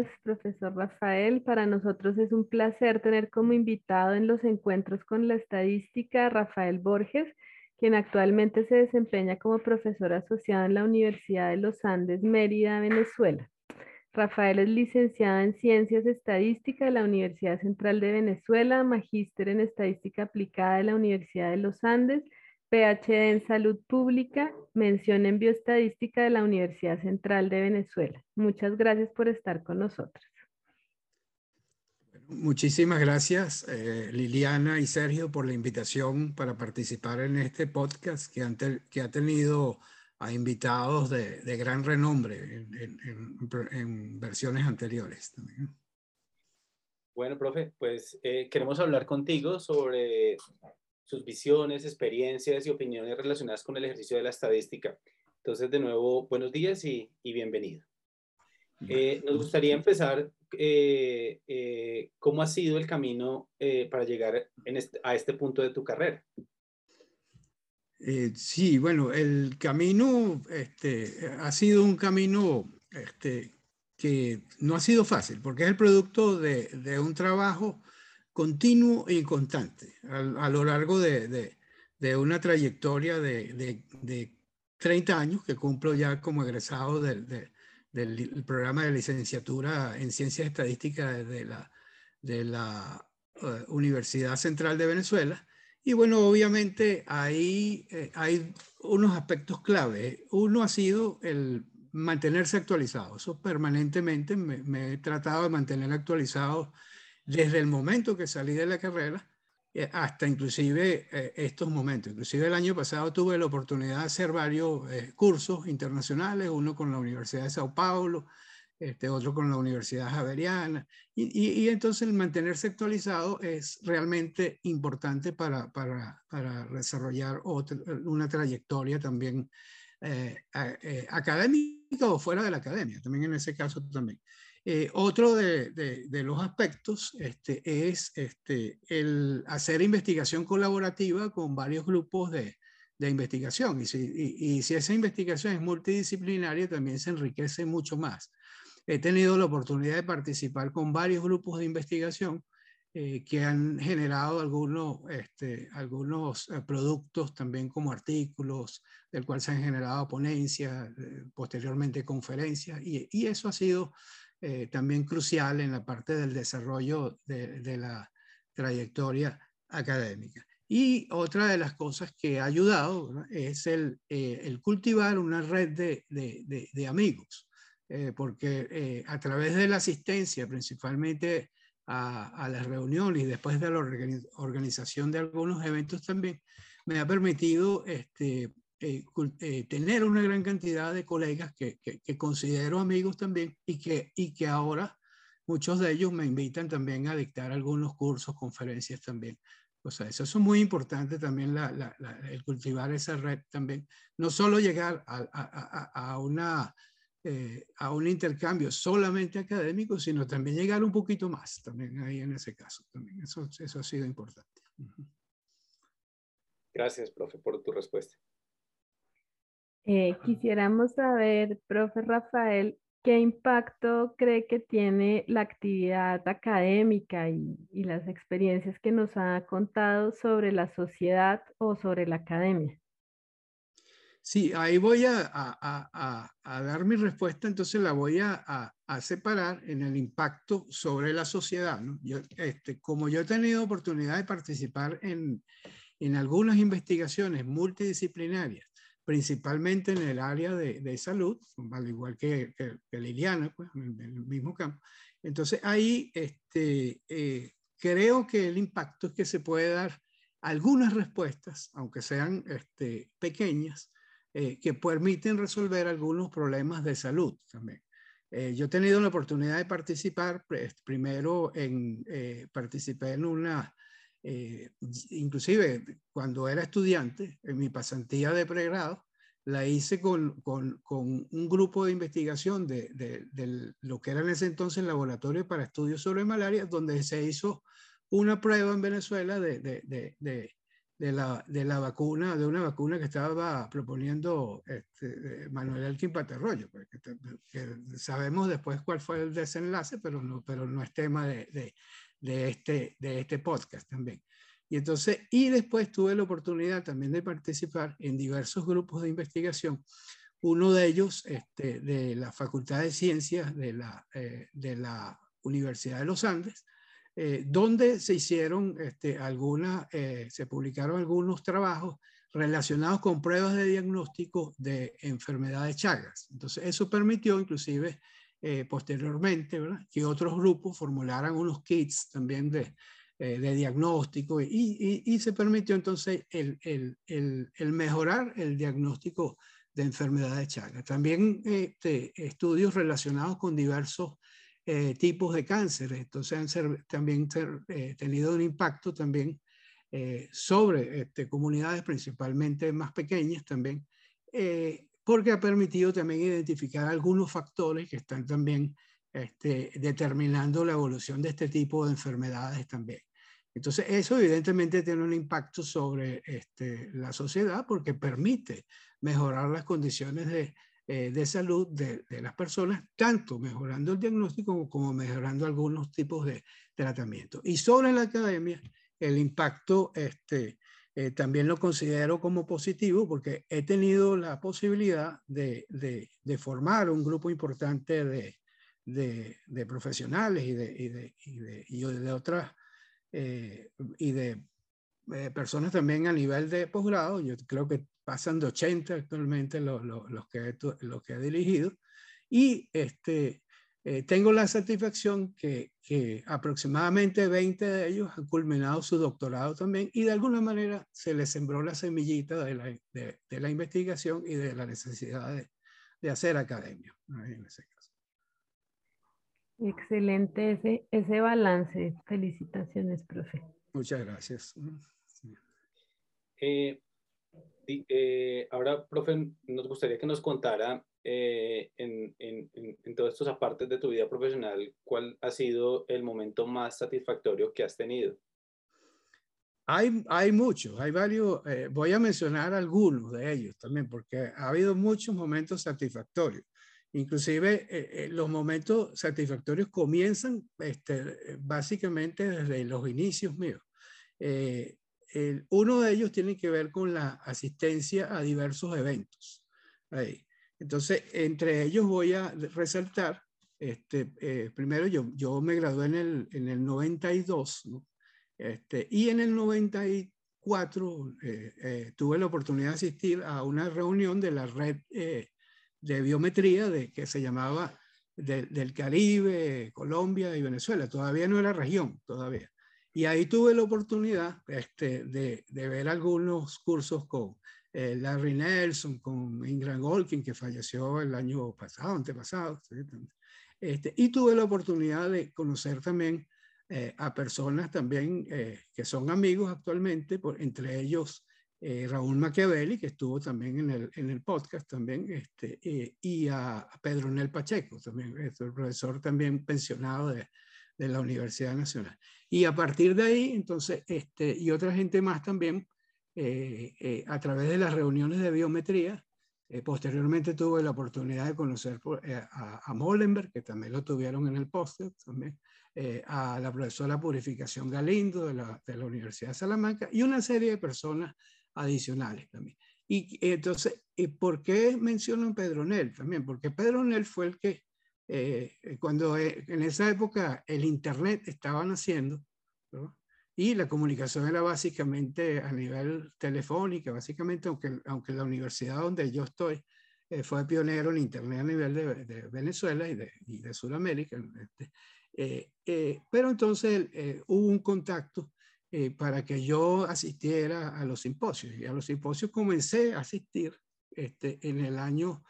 días, profesor Rafael. Para nosotros es un placer tener como invitado en los encuentros con la estadística a Rafael Borges, quien actualmente se desempeña como profesor asociado en la Universidad de los Andes, Mérida, Venezuela. Rafael es licenciado en Ciencias Estadísticas de la Universidad Central de Venezuela, magíster en Estadística Aplicada de la Universidad de los Andes PhD en Salud Pública, mención en Bioestadística de la Universidad Central de Venezuela. Muchas gracias por estar con nosotros. Muchísimas gracias eh, Liliana y Sergio por la invitación para participar en este podcast que, que ha tenido a invitados de, gran renombre en, versiones anteriores. Bueno, profe, pues eh, queremos hablar contigo sobre sus visiones, experiencias y opiniones relacionadas con el ejercicio de la estadística. Entonces, de nuevo, buenos días y, bienvenido. Eh, nos gustaría empezar eh, eh, cómo ha sido el camino para llegar a este punto de tu carrera. sí, bueno, el camino este, ha sido un camino este, que no ha sido fácil, porque es el producto de, de un trabajo continuo y constante a, lo largo de, una trayectoria de, 30 años que cumplo ya como egresado del, programa de licenciatura en Ciencias Estadísticas de la, de eh, Universidad Central de Venezuela. Y bueno, obviamente ahí eh, hay unos aspectos clave. Uno ha sido el mantenerse actualizado. Eso permanentemente me, me he tratado de mantener actualizado desde el momento que salí de la carrera eh, hasta inclusive eh, estos momentos. Inclusive el año pasado tuve la oportunidad de hacer varios eh, cursos internacionales, uno con la Universidad de Sao Paulo, este, otro con la Universidad Javeriana, y, y, entonces el mantenerse actualizado es realmente importante para, para, para desarrollar otra, una trayectoria también académica o fuera de la academia, también en ese caso también. Eh, otro de, los aspectos este, es este, el hacer investigación colaborativa con varios grupos de, investigación. Y, si, esa investigación es multidisciplinaria, también se enriquece mucho más. He tenido la oportunidad de participar con varios grupos de investigación eh, que han generado algunos, este, algunos eh, productos también como artículos, del cual se han generado ponencias, posteriormente conferencias, y, eso ha sido eh, también crucial en la parte del desarrollo de, la trayectoria académica. Y otra de las cosas que ha ayudado es el, eh, cultivar una red de, de, amigos, eh, porque a través de la asistencia principalmente a, a, las reuniones y después de la organización de algunos eventos también, me ha permitido este, eh, eh, tener una gran cantidad de colegas que, considero amigos también y que, y que ahora muchos de ellos me invitan también a dictar algunos cursos, conferencias también. O sea, eso es muy importante también, el cultivar esa red también. No solo llegar a una, eh, a un intercambio solamente académico, sino también llegar un poquito más, también ahí en ese caso. También eso, eso ha sido importante. Gracias, profe, por tu respuesta. Eh, quisiéramos saber, profe Rafael, ¿qué impacto cree que tiene la actividad académica y, las experiencias que nos ha contado sobre la sociedad o sobre la academia? Sí, ahí voy a, dar mi respuesta, entonces la voy a, separar en el impacto sobre la sociedad. este, como yo he tenido oportunidad de participar en, en algunas investigaciones multidisciplinarias principalmente en el área de, de salud, al igual que, que, Liliana, pues, en, el mismo campo. Entonces ahí este, eh, creo que el impacto es que se puede dar algunas respuestas, aunque sean este, pequeñas, eh, que permiten resolver algunos problemas de salud también. Eh, yo he tenido la oportunidad de participar, pues, primero en, participé en una eh, inclusive cuando era estudiante, en mi pasantía de pregrado, la hice con, con, con un grupo de investigación de, de, lo que era en ese entonces el Laboratorio para Estudios sobre Malaria, donde se hizo una prueba en Venezuela de, de la, de la vacuna, de una vacuna que estaba proponiendo este, Manuel Elkin Paterroyo, porque que sabemos después cuál fue el desenlace, pero no, pero no es tema de, de, de, este, de este podcast también. Y entonces, y después tuve la oportunidad también de participar en diversos grupos de investigación, uno de ellos este, de la Facultad de Ciencias de la, eh, de la Universidad de los Andes, eh, donde se hicieron este, algunas, eh, se publicaron algunos trabajos relacionados con pruebas de diagnóstico de enfermedades Chagas. Entonces, eso permitió inclusive posteriormente que otros grupos formularan unos kits también de, eh, de diagnóstico y, y, se permitió entonces el, el, el, mejorar el diagnóstico de enfermedades de Chagas. También este, estudios relacionados con diversos eh, tipos de cáncer. Entonces han ser, también eh, tenido un impacto también sobre este, comunidades principalmente más pequeñas también, porque ha permitido también identificar algunos factores que están también este, determinando la evolución de este tipo de enfermedades también. Entonces, eso evidentemente tiene un impacto sobre este, la sociedad porque permite mejorar las condiciones de, eh, de salud de, las personas, tanto mejorando el diagnóstico como, mejorando algunos tipos de tratamiento. Y sobre la academia, el impacto este, eh, también lo considero como positivo porque he tenido la posibilidad de, de formar un grupo importante de, de profesionales y de, y y de otras eh, y de eh, personas también a nivel de posgrado. Yo creo que pasan de 80 actualmente los, los, que, los que he dirigido. Y este, eh, tengo la satisfacción que, que, aproximadamente 20 de ellos han culminado su doctorado también y de alguna manera se les sembró la semillita de la, de, de la investigación y de la necesidad de, de hacer academia. En ese caso. Excelente ese, ese balance. Felicitaciones, profe. Muchas gracias. Eh, eh, ahora, profe, nos gustaría que nos contara eh, en, en, en, todos estos apartes de tu vida profesional, ¿cuál ha sido el momento más satisfactorio que has tenido? Hay, hay muchos, hay varios, voy a mencionar algunos de ellos también, porque ha habido muchos momentos satisfactorios. Inclusive eh, eh, los momentos satisfactorios comienzan este, básicamente desde los inicios míos. Eh, uno de ellos tiene que ver con la asistencia a diversos eventos. Entonces, entre ellos voy a resaltar, este, primero yo, yo me gradué en el, en el 92, este, y en el 94 tuve la oportunidad de asistir a una reunión de la red de biometría de, que se llamaba del Caribe, Colombia y Venezuela. Todavía no era región, todavía. Y ahí tuve la oportunidad este, de, de, ver algunos cursos con eh, Larry Nelson, con Ingram Golkin, que falleció el año pasado, antepasado. Este, y tuve la oportunidad de conocer también eh, a personas también eh, que son amigos actualmente, por, entre ellos eh, Raúl Machiavelli, que estuvo también en el, en el podcast también, este, eh, y a, Pedro Nel Pacheco, también, es el profesor también pensionado de, de, la Universidad Nacional. Y a partir de ahí, entonces, este, y otra gente más también, eh, a través de las reuniones de biometría, posteriormente tuve la oportunidad de conocer a, a, Molenberg, que también lo tuvieron en el podcast, también, a la profesora Purificación Galindo de la, de la Universidad de Salamanca, y una serie de personas adicionales también. Y entonces, ¿y ¿por qué menciono a Pedronel también? Porque Pedronel fue el que, eh, cuando eh, en esa época el Internet estaba naciendo, y la comunicación era básicamente a nivel telefónica, básicamente, aunque, aunque la universidad donde yo estoy eh, fue pionero en Internet a nivel de, Venezuela y de, y de Sudamérica. Este, pero entonces hubo un contacto eh, para que yo asistiera a los simposios. Y a los simposios comencé a asistir este, en el año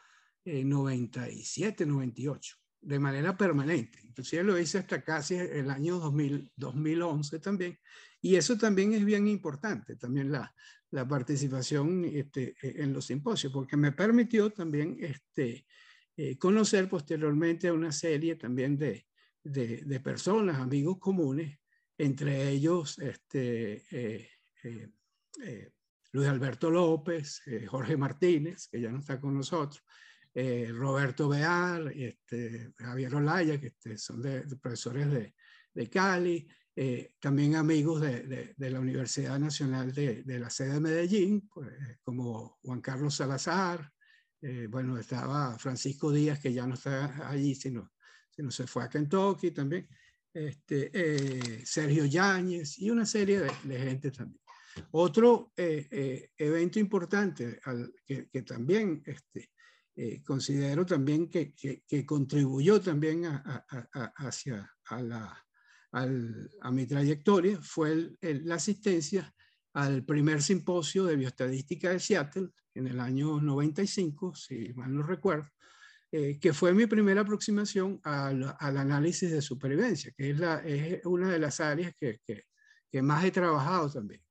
97, eh, 98, de manera permanente. Inclusive lo hice hasta casi el año 2000, 2011 también. Y eso también es bien importante, también la, participación este, e, en los simposios, porque me permitió también este, eh, conocer posteriormente una serie también de personas, amigos comunes, entre ellos este, eh, eh, Luis Alberto López, Jorge Martínez, que ya no está con nosotros, Roberto Beal, este, Javier Olaya, que este, son de, profesores de, de Cali, también amigos de, de, la Universidad Nacional de, la sede de Medellín, pues, como Juan Carlos Salazar, bueno, estaba Francisco Díaz, que ya no está allí, sino, se fue a Kentucky también, este, eh, Sergio Yáñez y una serie de, gente también. Otro eh, eh, evento importante que, que, también este, considero también que, contribuyó también a, hacia a, mi trayectoria fue la asistencia al primer simposio de bioestadística de Seattle en el año 95, si mal no recuerdo, eh, que fue mi primera aproximación al, análisis de supervivencia, que es, una de las áreas que, más he trabajado también.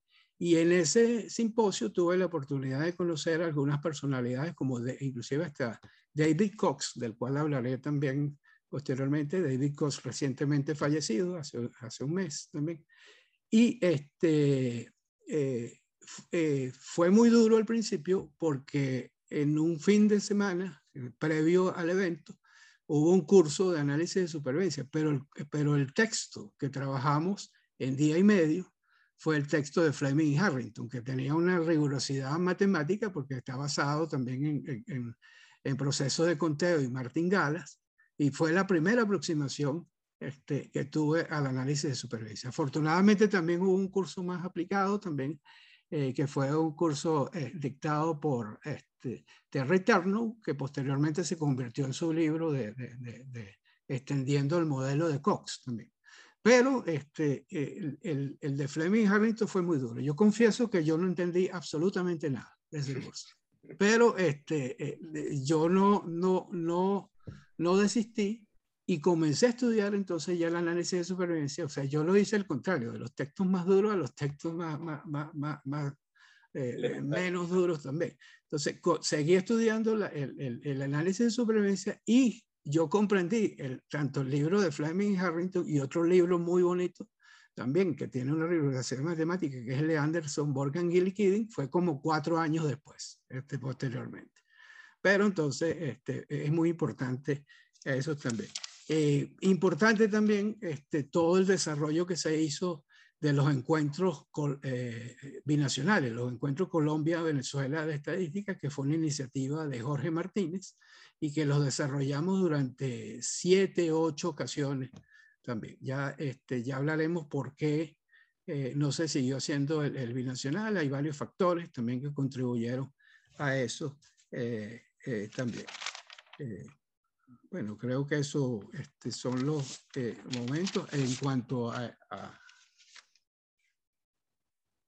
Y en ese simposio tuve la oportunidad de conocer algunas personalidades, como inclusive hasta David Cox, del cual hablaré también posteriormente, David Cox recientemente fallecido, hace, un mes también. Y este, eh, eh, fue muy duro al principio porque en un fin de semana eh, previo al evento, hubo un curso de análisis de supervivencia, pero pero el texto que trabajamos en día y medio fue el texto de Fleming y Harrington, que tenía una rigurosidad matemática porque está basado también en, en, procesos de conteo y Martin Galas, y fue la primera aproximación este, que tuve al análisis de supervivencia. Afortunadamente también hubo un curso más aplicado también eh, que fue un curso eh, dictado por este, Terry Terno, que posteriormente se convirtió en su libro de, extendiendo el modelo de Cox también. Pero este, el, el, el, de Fleming Harrington fue muy duro. Yo confieso que yo no entendí absolutamente nada de ese curso. Pero este, eh, yo no, no, no, no desistí y comencé a estudiar entonces ya el análisis de supervivencia. O sea, yo lo hice al contrario, de los textos más duros a los textos más, más, más, más eh, menos duros también. Entonces, seguí estudiando el, el, el, análisis de supervivencia y yo comprendí el, tanto el libro de Fleming y Harrington y otro libro muy bonito también que tiene una rigurosidad matemática que es el de Anderson, Borgan, Gill y Kidding, fue como cuatro años después, este, posteriormente. Pero entonces este, es muy importante eso también. Eh, importante también este, todo el desarrollo que se hizo de los encuentros eh, binacionales, los encuentros Colombia-Venezuela de Estadística, que fue una iniciativa de Jorge Martínez y que los desarrollamos durante siete, ocho ocasiones también. Ya, este, ya hablaremos por qué eh, no se siguió haciendo el, binacional. Hay varios factores también que contribuyeron a eso también. Bueno, creo que eso este, son los eh, momentos en cuanto a, a,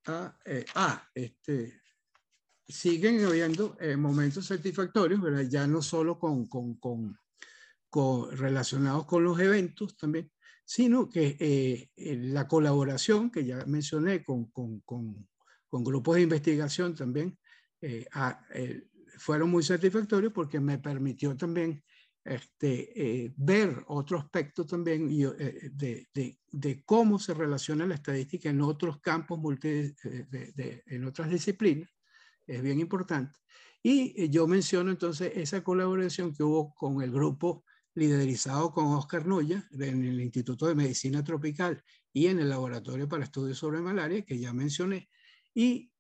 a, eh, ah, este, siguen habiendo eh, momentos satisfactorios, ¿verdad? ya no solo con, con, con, con, relacionados con los eventos también, sino que la colaboración que ya mencioné con, grupos de investigación también fueron muy satisfactorios porque me permitió también este, eh, ver otro aspecto también eh, de, de, de, cómo se relaciona la estadística en otros campos, multi, eh, de, en otras disciplinas, es bien importante. Y yo menciono entonces esa colaboración que hubo con el grupo liderizado con Oscar Noya en el Instituto de Medicina Tropical y en el Laboratorio para Estudios sobre Malaria, que ya mencioné, y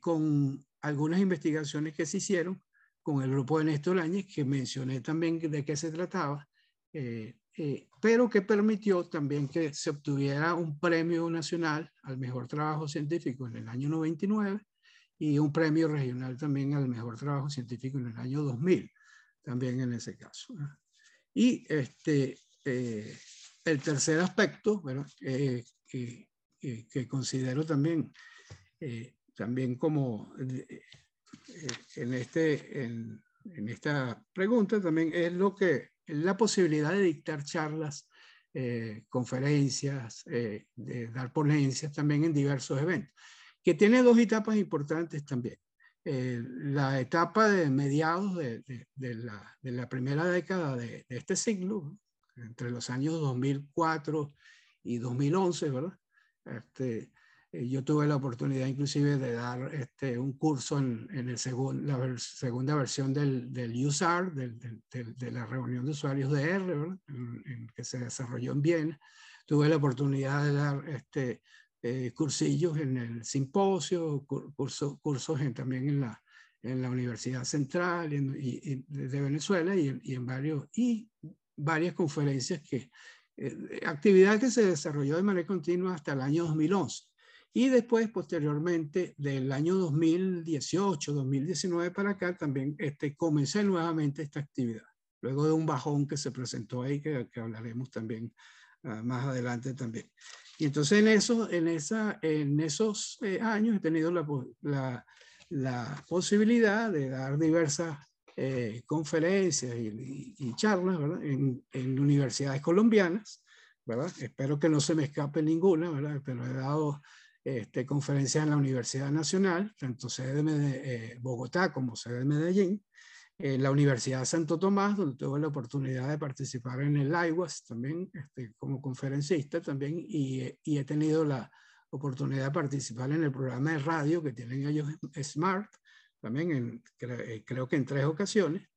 con algunas investigaciones que se hicieron con el grupo de Néstor Áñez, que mencioné también de qué se trataba, eh, eh, pero que permitió también que se obtuviera un premio nacional al mejor trabajo científico en el año 99 y un premio regional también al mejor trabajo científico en el año 2000, también en ese caso. Y este, eh, el tercer aspecto, bueno, que, que, considero también, también como eh, en, este, en, en, esta pregunta también es lo que la posibilidad de dictar charlas, eh, conferencias, eh, de dar ponencias también en diversos eventos, que tiene dos etapas importantes también. la etapa de mediados de, de, la, de la, primera década de, este siglo, entre los años 2004 y 2011, ¿verdad? Este, Eh, yo tuve la oportunidad inclusive de dar este, un curso en, en el la segunda versión del, del USAR, del, de la reunión de usuarios de R, en, que se desarrolló en Viena. Tuve la oportunidad de dar este, eh, cursillos en el simposio, cursos, cursos también en la, en la Universidad Central y, de Venezuela y en, y en, varios, y varias conferencias que, eh, actividad que se desarrolló de manera continua hasta el año 2011. Y después, posteriormente, del año 2018, 2019 para acá, también este, comencé nuevamente esta actividad. Luego de un bajón que se presentó ahí, que, que hablaremos también uh, más adelante también. Y entonces en, eso, en, esa, en esos eh, años he tenido la, la, la, posibilidad de dar diversas eh, conferencias y, y, charlas ¿verdad? En, en, universidades colombianas. ¿verdad? Espero que no se me escape ninguna, ¿verdad? pero he dado este, conferencias en la Universidad Nacional, tanto sede de eh, Bogotá como sede de Medellín, en la Universidad Santo Tomás, donde tuve la oportunidad de participar en el IWAS también este, como conferencista también, y, y, he tenido la oportunidad de participar en el programa de radio que tienen ellos Smart, también en, eh, creo que en tres ocasiones.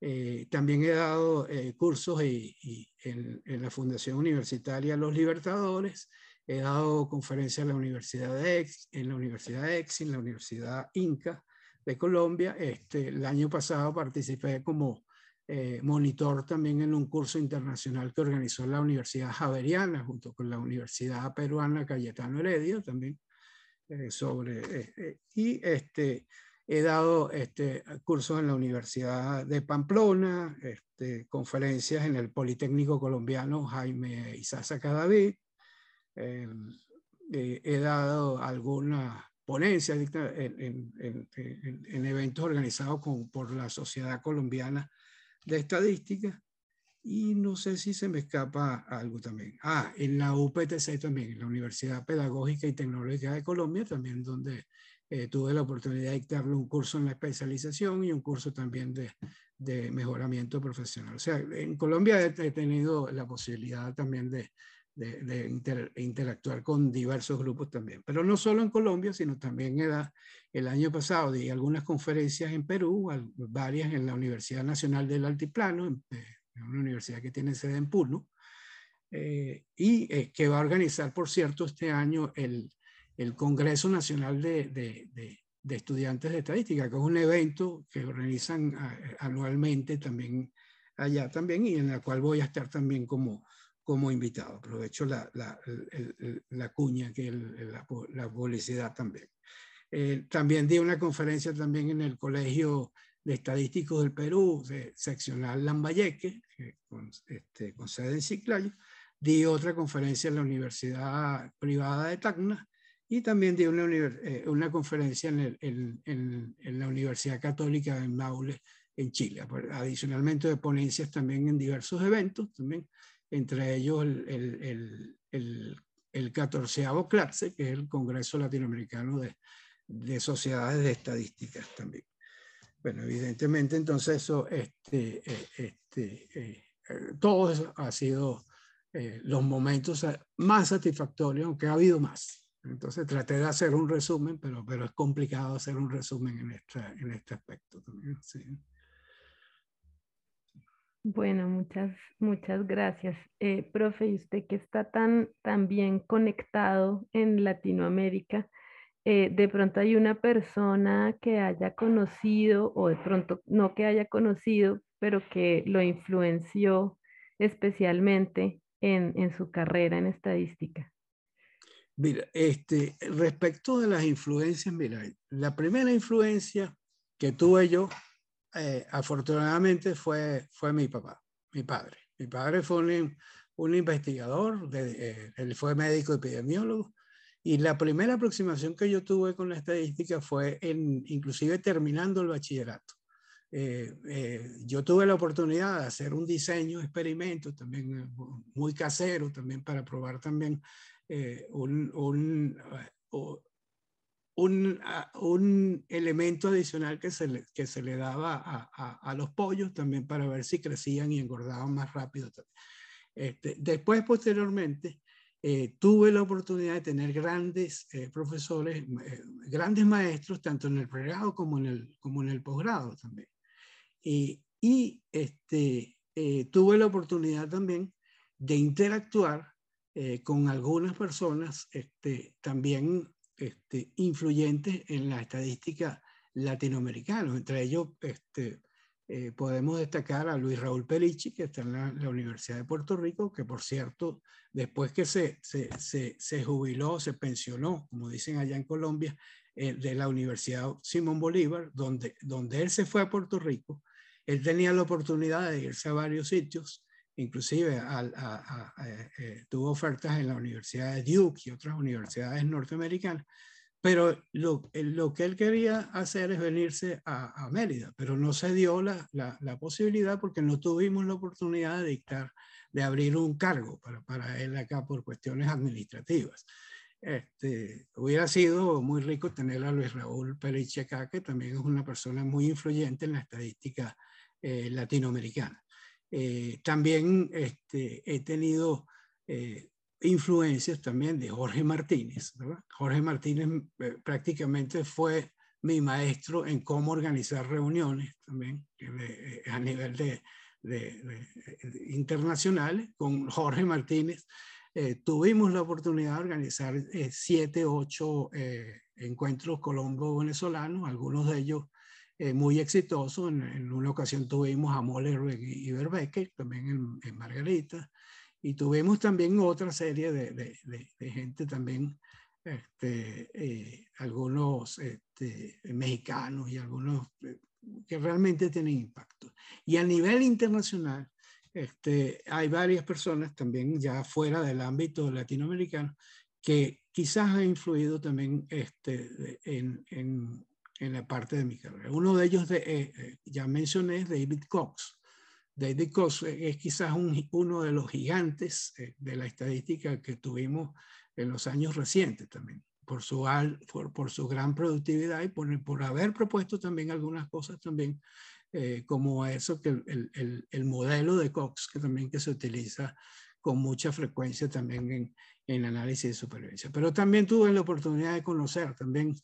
Eh, también he dado cursos y, y en, en, la Fundación Universitaria Los Libertadores He dado conferencias en la Universidad de Ex, en la Universidad Ex, en la Universidad Inca de Colombia. Este, el año pasado participé como eh, monitor también en un curso internacional que organizó la Universidad Javeriana junto con la Universidad Peruana Cayetano Heredia también eh, sobre eh, y este he dado este cursos en la Universidad de Pamplona, este, conferencias en el Politécnico Colombiano Jaime Isaza Cadavid, eh, eh, he dado alguna ponencia en, en, en, eventos organizados con, por la Sociedad Colombiana de Estadística y no sé si se me escapa algo también. Ah, en la UPTC también, en la Universidad Pedagógica y Tecnológica de Colombia, también donde eh, tuve la oportunidad de dictarle un curso en la especialización y un curso también de, de mejoramiento profesional. O sea, en Colombia he, he tenido la posibilidad también de, de, interactuar con diversos grupos también. Pero no solo en Colombia, sino también era, el año pasado di algunas conferencias en Perú, varias en la Universidad Nacional del Altiplano, en, una universidad que tiene sede en Puno, eh, y eh, que va a organizar, por cierto, este año el, el Congreso Nacional de, de, de, Estudiantes de Estadística, que es un evento que organizan eh, anualmente también allá también y en el cual voy a estar también como, como invitado. Aprovecho la, la, la cuña, que la, la, publicidad también. Eh, también di una conferencia también en el Colegio de Estadísticos del Perú, de seccional Lambayeque, con, este, con sede en Ciclayo. Di otra conferencia en la Universidad Privada de Tacna y también di una, eh, una conferencia en, el, en, en, en, la Universidad Católica de Maule, en Chile. Adicionalmente de ponencias también en diversos eventos, también entre ellos el, el, el, el 14 CLATSE, que es el Congreso Latinoamericano de, de Sociedades de Estadísticas también. Bueno, evidentemente entonces eso, este, eh, este, eh, todo eso ha sido eh, los momentos más satisfactorios, aunque ha habido más. Entonces traté de hacer un resumen, pero, pero es complicado hacer un resumen en, esta, en este aspecto también. Sí. Bueno, muchas, muchas gracias. Eh, profe, y usted que está tan, tan bien conectado en Latinoamérica, eh, de pronto hay una persona que haya conocido o de pronto no que haya conocido, pero que lo influenció especialmente en, en su carrera en estadística. Mira, este, respecto de las influencias, mira, la primera influencia que tuve yo eh, afortunadamente fue, fue mi papá, mi padre. Mi padre fue un, un investigador, de, eh, él fue médico epidemiólogo, y la primera aproximación que yo tuve con la estadística fue en, inclusive terminando el bachillerato. Eh, yo tuve la oportunidad de hacer un diseño, experimento también muy casero, también para probar también un, un, un, un, elemento adicional que se le, que se le daba a, a, a, los pollos también para ver si crecían y engordaban más rápido. Este, después, posteriormente, eh, tuve la oportunidad de tener grandes eh, profesores, eh, grandes maestros, tanto en el pregrado como en el, como en el posgrado también. Y, y este, tuve la oportunidad también de interactuar con algunas personas este, también este, influyentes en la estadística latinoamericana, entre ellos este, eh, podemos destacar a Luis Raúl Perichi, que está en la, Universidad de Puerto Rico, que por cierto, después que se, se, se, jubiló, se pensionó, como dicen allá en Colombia, eh, de la Universidad Simón Bolívar, donde, donde él se fue a Puerto Rico, él tenía la oportunidad de irse a varios sitios, inclusive eh, tuvo ofertas en la Universidad de Duke y otras universidades norteamericanas, pero lo, lo, que él quería hacer es venirse a, a Mérida, pero no se dio la, la, la, posibilidad porque no tuvimos la oportunidad de dictar, de abrir un cargo para, para él acá por cuestiones administrativas. Este, hubiera sido muy rico tener a Luis Raúl Periche acá, que también es una persona muy influyente en la estadística eh, latinoamericana. Eh, también este, he tenido eh, influencias también de Jorge Martínez. Jorge Martínez eh, prácticamente fue mi maestro en cómo organizar reuniones también a nivel de, internacionales. Con Jorge Martínez tuvimos la oportunidad de organizar siete, ocho encuentros colombo-venezolanos, algunos de ellos muy exitosos. En, una ocasión tuvimos a Moller y Berbeque, también en, en Margarita. Y tuvimos también otra serie de, de, de, gente también, este, eh, algunos este, mexicanos y algunos eh, que realmente tienen impacto. Y a nivel internacional, este, hay varias personas también ya fuera del ámbito latinoamericano que quizás han influido también este, en, en, en la parte de mi carrera. Uno de ellos, de, eh, ya mencioné, David Cox. David Cox es quizás uno de los gigantes eh, de la estadística que tuvimos en los años recientes también, por su, por, por su gran productividad y por, por, haber propuesto también algunas cosas también, eh, como eso, que el, el, el, modelo de Cox, que también que se utiliza con mucha frecuencia también en, en análisis de supervivencia. Pero también tuve la oportunidad de conocer también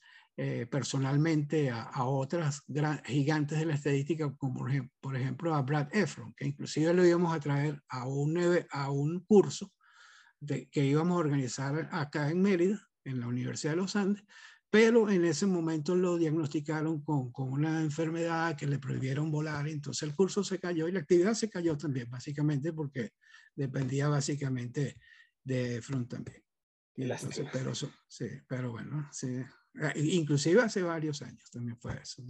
eh, personalmente a, otras gigantes de la estadística, como por ejemplo a Brad Efron, que inclusive lo íbamos a traer a un, a un curso de, que íbamos a organizar acá en Mérida, en la Universidad de los Andes, pero en ese momento lo diagnosticaron con, con, una enfermedad que le prohibieron volar, entonces el curso se cayó y la actividad se cayó también, básicamente porque dependía básicamente de Efron también. Entonces, pero, sí, pero bueno, sí, inclusive hace varios años también fue eso.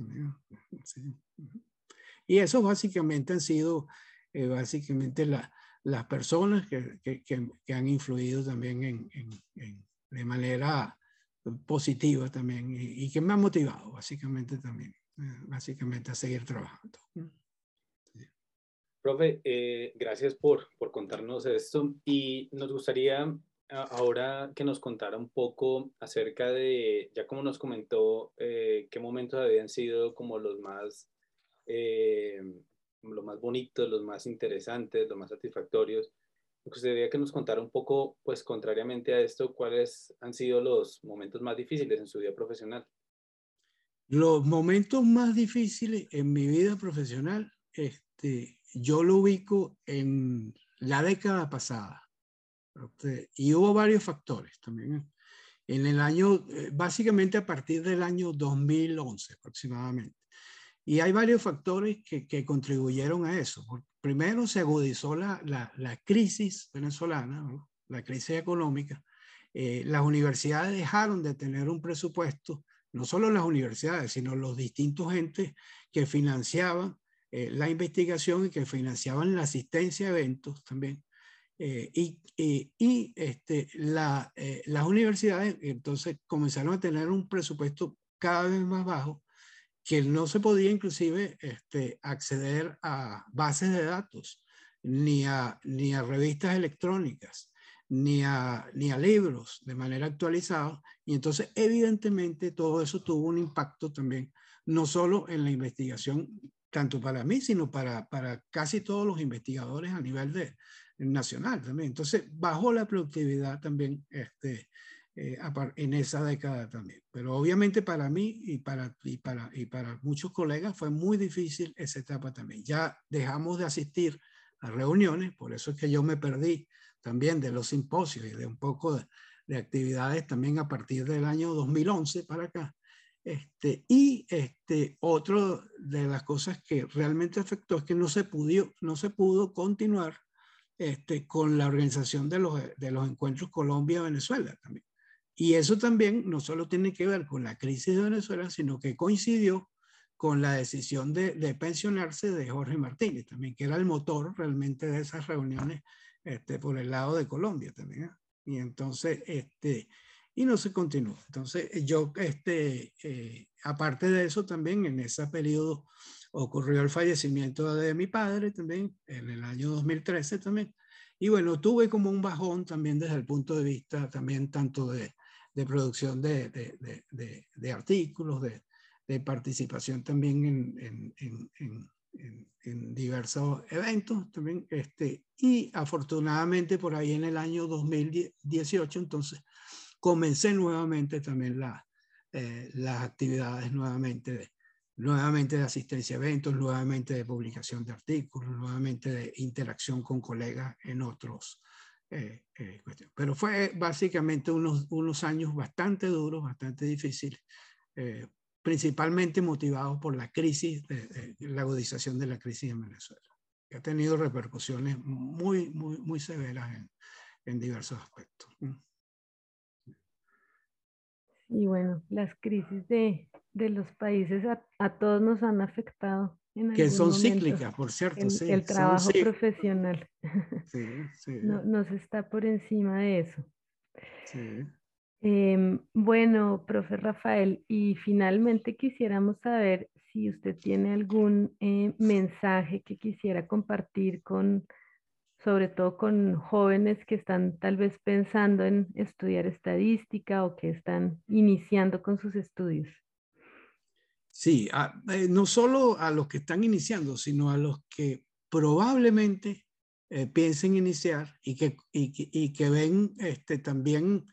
Y eso básicamente han sido eh, básicamente la, las personas que, que, que, han influido también en, en, de manera positiva también y, que me han motivado básicamente también, eh, básicamente a seguir trabajando. Profe, eh, gracias por, por contarnos esto y nos gustaría ahora que nos contara un poco acerca de, ya como nos comentó, eh, qué momentos habían sido como los más, eh, más bonitos, los más interesantes, los más satisfactorios. Me gustaría que nos contara un poco, pues contrariamente a esto, cuáles han sido los momentos más difíciles en su vida profesional. Los momentos más difíciles en mi vida profesional, este, yo lo ubico en la década pasada. Y hubo varios factores también. ¿eh? En el año, eh, básicamente a partir del año 2011 aproximadamente. Y hay varios factores que, contribuyeron a eso. Primero se agudizó la, crisis venezolana, la crisis económica. Eh, las universidades dejaron de tener un presupuesto, no solo las universidades, sino los distintos entes que financiaban la investigación y que financiaban la asistencia a eventos también. Eh, y, y este, eh, las universidades entonces comenzaron a tener un presupuesto cada vez más bajo, que no se podía inclusive este, acceder a bases de datos, ni a, ni a revistas electrónicas, ni a, ni a libros de manera actualizada. Y entonces evidentemente todo eso tuvo un impacto también, no solo en la investigación, tanto para mí, sino para, para casi todos los investigadores a nivel de, nacional también. Entonces, bajó la productividad también este, eh, en esa década también. Pero obviamente para mí y para, y, para, y para muchos colegas fue muy difícil esa etapa también. Ya dejamos de asistir a reuniones, por eso es que yo me perdí también de los simposios y de un poco de, de actividades también a partir del año 2011 para acá. Este, y este, otro de las cosas que realmente afectó es que no se, pudo, no se pudo continuar este, con la organización de los, de los encuentros Colombia-Venezuela también. Y eso también no solo tiene que ver con la crisis de Venezuela, sino que coincidió con la decisión de, de pensionarse de Jorge Martínez también, que era el motor realmente de esas reuniones este, por el lado de Colombia también. ¿eh? Y entonces, este, y no se continuó. Entonces, yo, este, eh, aparte de eso, también en ese periodo ocurrió el fallecimiento de mi padre también, en el año 2013 también. Y bueno, tuve como un bajón también desde el punto de vista también tanto de, producción de, de, de, artículos, de, participación también en, en, en, diversos eventos también. Este, y afortunadamente por ahí en el año 2018, entonces, comencé nuevamente también la, eh, las actividades nuevamente nuevamente de asistencia a eventos, nuevamente de publicación de artículos, nuevamente de interacción con colegas en otros eh, eh, cuestiones. Pero fue básicamente unos, unos años bastante duros, bastante difíciles, principalmente motivados por la crisis, la agudización de la crisis en Venezuela, que ha tenido repercusiones muy, muy, muy severas en, en diversos aspectos. Y bueno, las crisis de, de los países a, a, todos nos han afectado. En que son cíclicas, por cierto. El, sí, el trabajo profesional. Sí, sí. No, nos está por encima de eso. Sí. Eh, bueno, profe Rafael, y finalmente quisiéramos saber si usted tiene algún eh, mensaje que quisiera compartir con, sobre todo con jóvenes que están tal vez pensando en estudiar estadística o que están iniciando con sus estudios. Sí, eh, no solo a los que están iniciando, sino a los que probablemente eh, piensen iniciar y que, y, y que ven este, también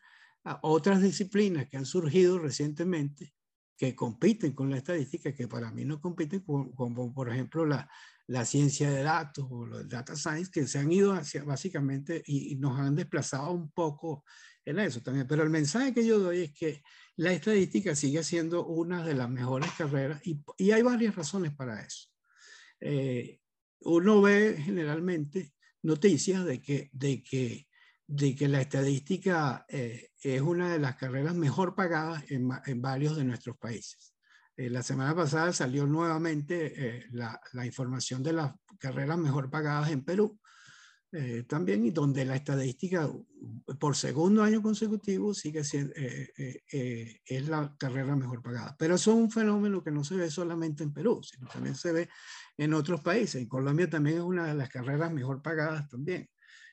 otras disciplinas que han surgido recientemente que compiten con la estadística, que para mí no compiten, como, por ejemplo la, la, ciencia de datos o el data science, que se han ido hacia, básicamente y, nos han desplazado un poco en eso también. Pero el mensaje que yo doy es que la estadística sigue siendo una de las mejores carreras y, y hay varias razones para eso. Eh, uno ve generalmente noticias de que, de que de que la estadística eh, es una de las carreras mejor pagadas en, varios de nuestros países. Eh, la semana pasada salió nuevamente eh, la, la, información de las carreras mejor pagadas en Perú también y donde la estadística por segundo año consecutivo sigue siendo es la carrera mejor pagada. Pero eso es un fenómeno que no se ve solamente en Perú, sino también se ve en otros países. En Colombia también es una de las carreras mejor pagadas también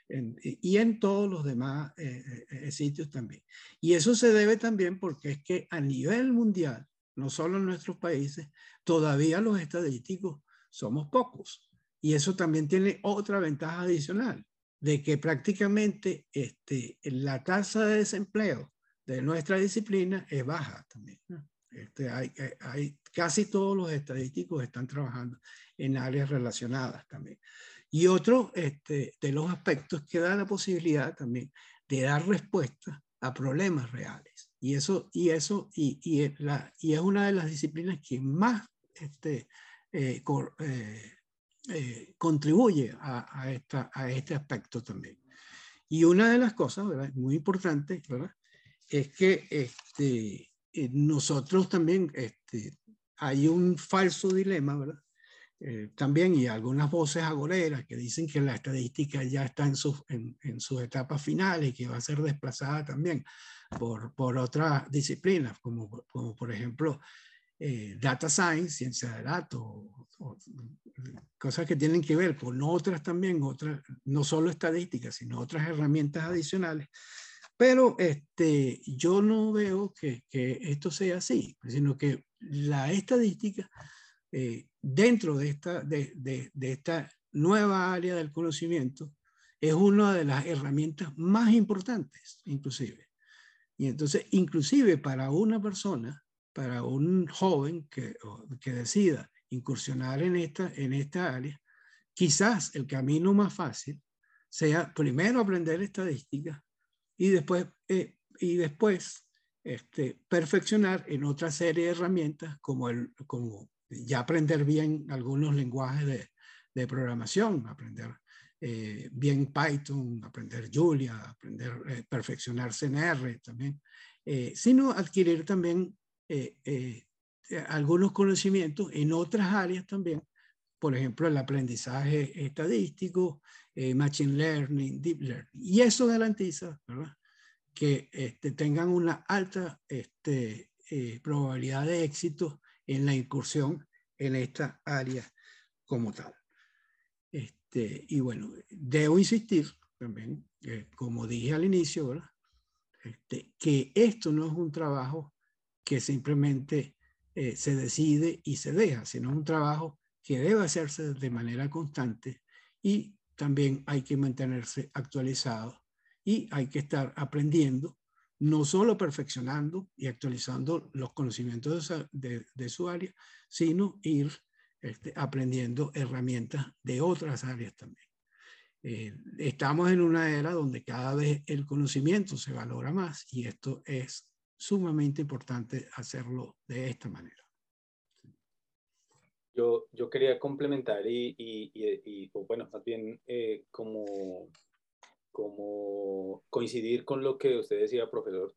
y en todos los demás eh, eh, eh, sitios también. Y eso se debe también porque es que a nivel mundial, no solo en nuestros países, todavía los estadísticos somos pocos. Y eso también tiene otra ventaja adicional, de que prácticamente este, la tasa de desempleo de nuestra disciplina es baja también. Este, hay, hay, casi todos los estadísticos están trabajando en áreas relacionadas también. Y otro este, de los aspectos que da la posibilidad también de dar respuesta a problemas reales. Y eso, y eso, y, es, una de las disciplinas que más este, eh, eh, eh, contribuye a, esta, a este aspecto también. Y una de las cosas, ¿verdad? Muy importante. Es que este, nosotros también, hay un falso dilema, ¿verdad? Eh, también y algunas voces agoreras que dicen que la estadística ya está en, sus en, en sus etapas finales y que va a ser desplazada también por, por otras disciplinas, como, como por ejemplo eh, data science, ciencia de datos, cosas que tienen que ver con otras también, otras, no solo estadísticas, sino otras herramientas adicionales. Pero este, yo no veo que, que esto sea así, sino que la estadística eh, dentro de esta, de, de, esta nueva área del conocimiento es una de las herramientas más importantes, inclusive. Y entonces, inclusive para una persona, para un joven que, que decida incursionar en esta, en esta área, quizás el camino más fácil sea primero aprender estadística y después, eh, y después este, perfeccionar en otra serie de herramientas como, el, como ya aprender bien algunos lenguajes de, de programación, aprender eh, bien Python, aprender Julia, aprender, eh, perfeccionar CNR también, sino adquirir también algunos conocimientos en otras áreas también, por ejemplo, el aprendizaje estadístico, eh, machine learning, deep learning. Y eso garantiza que este, tengan una alta este, eh, probabilidad de éxito en la incursión en esta área como tal. Este, y bueno, debo insistir también, eh, como dije al inicio, Este, que esto no es un trabajo que simplemente se decide y se deja, sino un trabajo que debe hacerse de manera constante y también hay que mantenerse actualizado y hay que estar aprendiendo, no solo perfeccionando y actualizando los conocimientos de, su área, sino ir este, aprendiendo herramientas de otras áreas también. Eh, estamos en una era donde cada vez el conocimiento se valora más y esto es sumamente importante hacerlo de esta manera. Yo, yo quería complementar y, bueno, más bien eh, como, como coincidir con lo que usted decía, profesor,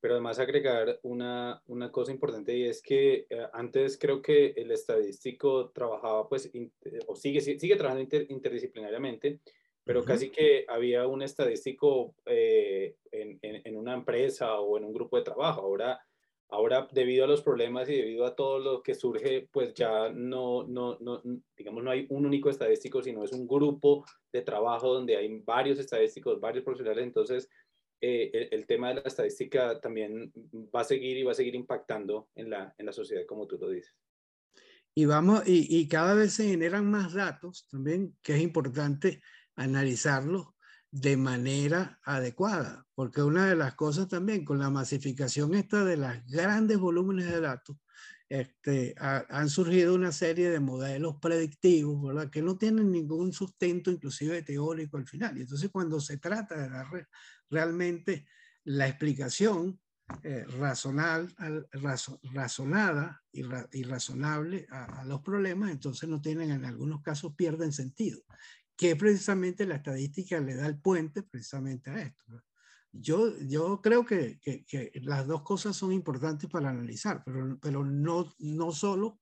pero además agregar una, una cosa importante y es que eh, antes creo que el estadístico trabajaba, pues, o sigue, sigue trabajando interdisciplinariamente, pero casi que había un estadístico eh, en, en, en, una empresa o en un grupo de trabajo. Ahora Ahora, debido a los problemas y debido a todo lo que surge, pues ya no, no, no, digamos, no hay un único estadístico, sino es un grupo de trabajo donde hay varios estadísticos, varios profesionales. Entonces, eh, el, tema de la estadística también va a seguir y va a seguir impactando en la, en la sociedad, como tú lo dices. Y, vamos, y, y cada vez se generan más datos también, que es importante analizarlos de manera adecuada, porque una de las cosas también con la masificación esta de los grandes volúmenes de datos, este, han surgido una serie de modelos predictivos, ¿verdad? Que no tienen ningún sustento, inclusive teórico al final. Y entonces cuando se trata de dar realmente la explicación eh, razonal, razonada y, razonable a, a, los problemas, entonces no tienen, en algunos casos pierden sentido que precisamente la estadística le da el puente precisamente a esto. Yo, yo creo que, que, las dos cosas son importantes para analizar, pero, pero no, no solo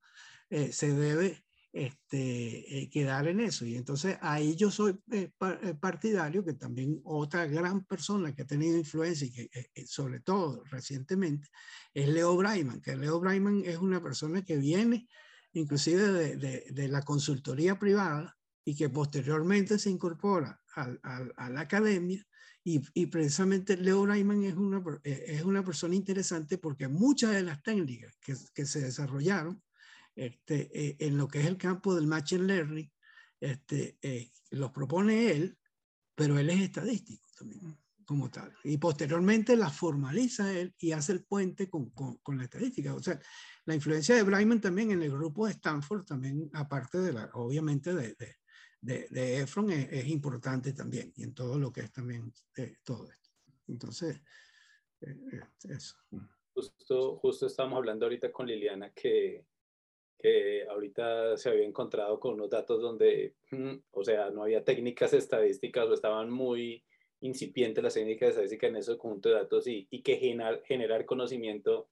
eh, se debe este, eh, quedar en eso. Y entonces ahí yo soy eh, partidario, que también otra gran persona que ha tenido influencia y que sobre todo recientemente es Leo Braiman, que Leo Braiman es una persona que viene inclusive de, de la consultoría privada y que posteriormente se incorpora a, la academia. Y, y, precisamente Leo Reimann es una, eh, es una persona interesante porque muchas de las técnicas que, que se desarrollaron este, eh, en lo que es el campo del Machine Learning, este, eh, los propone él, pero él es estadístico también, como tal. Y posteriormente las formaliza él y hace el puente con, con, con la estadística. O sea, la influencia de Breiman también en el grupo de Stanford, también aparte de la, obviamente, de, de, de Efron es, importante también, y en todo lo que es también eh, todo esto. Entonces, eh, eh, eso. Justo, justo estábamos hablando ahorita con Liliana que, que ahorita se había encontrado con unos datos donde, mm, o sea, no había técnicas estadísticas o estaban muy incipientes las técnicas estadísticas en ese conjunto de datos y, y que generar, generar conocimiento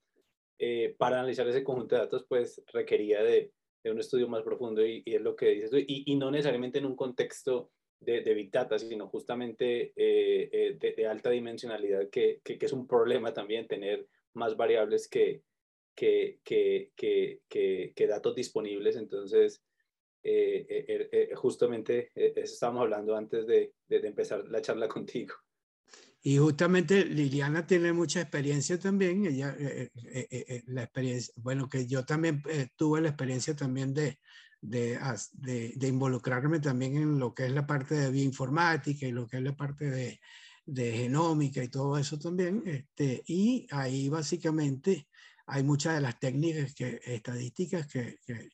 para analizar ese conjunto de datos pues requería de, de un estudio más profundo y, es lo que dices y, y, no necesariamente en un contexto de, de Big Data, sino justamente eh, eh, de, alta dimensionalidad, que, que, es un problema también tener más variables que, que, que, que datos disponibles. Entonces, eh, justamente eso estábamos hablando antes de, de empezar la charla contigo. Y justamente Liliana tiene mucha experiencia también, ella, eh, eh, eh, la experiencia, bueno, que yo también tuve la experiencia también de, de, de, involucrarme también en lo que es la parte de bioinformática y lo que es la parte de, de genómica y todo eso también. Este, y ahí básicamente hay muchas de las técnicas que, estadísticas que, que,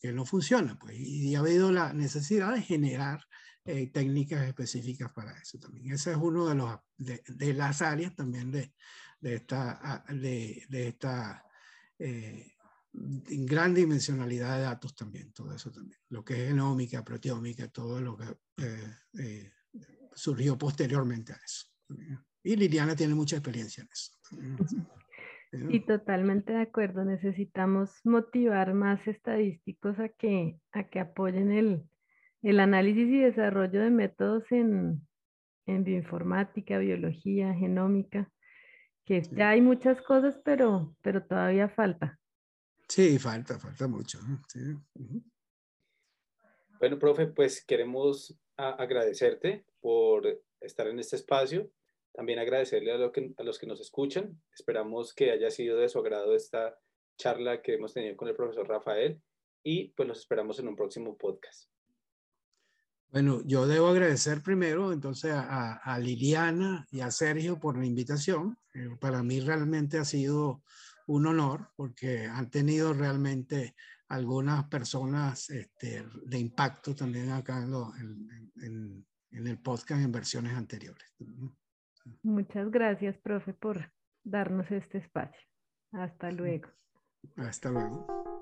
que no funcionan. Pues, y ha habido la necesidad de generar eh, técnicas específicas para eso también. Esa es uno de, los, de, las áreas también de, de esta, de, de esta eh, gran dimensionalidad de datos también, todo eso también. Lo que es genómica, proteómica, todo lo que eh, surgió posteriormente a eso. Y Liliana tiene mucha experiencia en eso. Sí, totalmente de acuerdo. Necesitamos motivar más estadísticos a que, a que apoyen el, el análisis y desarrollo de métodos en, bioinformática, biología, genómica, que ya hay muchas cosas, pero, pero todavía falta. Sí, falta, falta mucho. Bueno, profe, pues queremos agradecerte por estar en este espacio. También agradecerle a, a los que nos escuchan. Esperamos que haya sido de su agrado esta charla que hemos tenido con el profesor Rafael y pues los esperamos en un próximo podcast. Bueno, yo debo agradecer primero entonces a, Liliana y a Sergio por la invitación. Eh, para mí realmente ha sido un honor porque han tenido realmente algunas personas este, de impacto también acá en, en, el podcast en versiones anteriores. Muchas gracias, profe, por darnos este espacio. Hasta luego. Hasta luego.